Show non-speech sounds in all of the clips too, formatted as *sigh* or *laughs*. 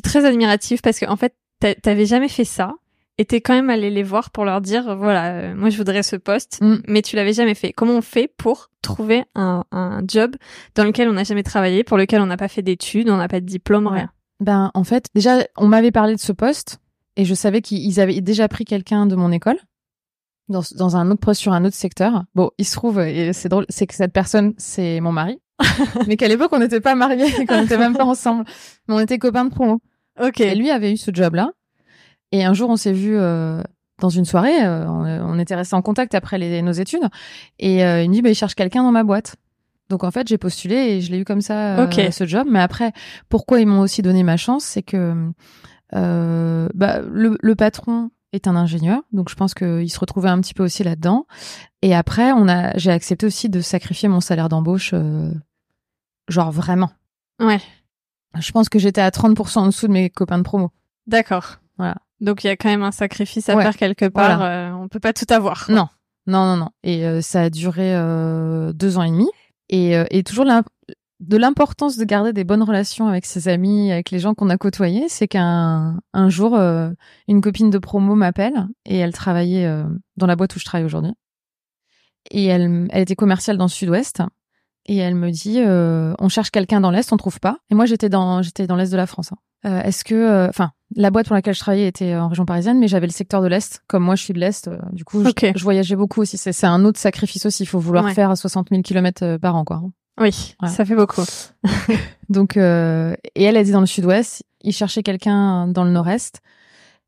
très admirative parce que en fait, t'avais jamais fait ça et t'es quand même allé les voir pour leur dire voilà, euh, moi je voudrais ce poste, Mm. mais tu l'avais jamais fait. Comment on fait pour trouver un, un job dans lequel on n'a jamais travaillé, pour lequel on n'a pas fait d'études, on n'a pas de diplôme, Ouais. rien? Ben, en fait, déjà, on m'avait parlé de ce poste et je savais qu'ils avaient déjà pris quelqu'un de mon école dans, dans un autre poste sur un autre secteur. Bon, il se trouve, et c'est drôle, c'est que cette personne, c'est mon mari. *laughs* mais qu'à l'époque, on n'était pas mariés, *laughs* qu'on n'était même pas ensemble. Mais on était copains de promo. Ok. Et lui avait eu ce job-là. Et un jour, on s'est vu euh, dans une soirée. euh, on, on était restés en contact après les, nos études. Et euh, il me dit, bah, il cherche quelqu'un dans ma boîte. Donc en fait, j'ai postulé et je l'ai eu comme ça, euh, Ok. ce job. Mais après, pourquoi ils m'ont aussi donné ma chance, c'est que bah, le, le patron est un ingénieur, donc je pense qu'il se retrouvait un petit peu aussi là-dedans. Et après, on a, j'ai accepté aussi de sacrifier mon salaire d'embauche, euh, genre vraiment. Ouais. Je pense que j'étais à 30% en dessous de mes copains de promo. D'accord. Voilà. Donc il y a quand même un sacrifice à Ouais. faire quelque part. euh, on peut pas tout avoir. quoi. Non, non, non, non. Et euh, ça a duré euh, deux ans et demi. Et, euh, et toujours de l'importance de garder des bonnes relations avec ses amis, avec les gens qu'on a côtoyés, c'est qu'un un jour, une copine de promo m'appelle et elle travaillait dans la boîte où je travaille aujourd'hui. Et elle, elle était commerciale dans le Sud-Ouest. Et elle me dit, euh, on cherche quelqu'un dans l'Est, on trouve pas. Et moi, j'étais dans, j'étais dans l'Est de la France. hein. Euh, Est-ce que, euh, enfin, la boîte pour laquelle je travaillais était en région parisienne, mais j'avais le secteur de l'Est. Comme moi, je suis de l'Est, euh, du coup, je- voyageais beaucoup aussi. C'est c'est un autre sacrifice aussi. Il faut vouloir Ouais. faire 60 000 kilomètres par an, quoi. Oui, Voilà. ça fait beaucoup. *laughs* Donc, euh, et elle, elle était dans le Sud-Ouest. Il cherchait quelqu'un dans le Nord-Est.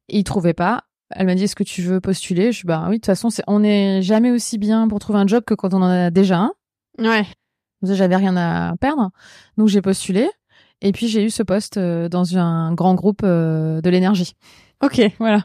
Il trouvait pas. Elle m'a dit, est-ce que tu veux postuler? Je suis, bah oui, de toute façon, c'est, on n'est jamais aussi bien pour trouver un job que quand on en a déjà un. Ouais. J'avais rien à perdre. Donc, j'ai postulé. Et puis, j'ai eu ce poste euh, dans un grand groupe euh, de l'énergie. Ok. Voilà.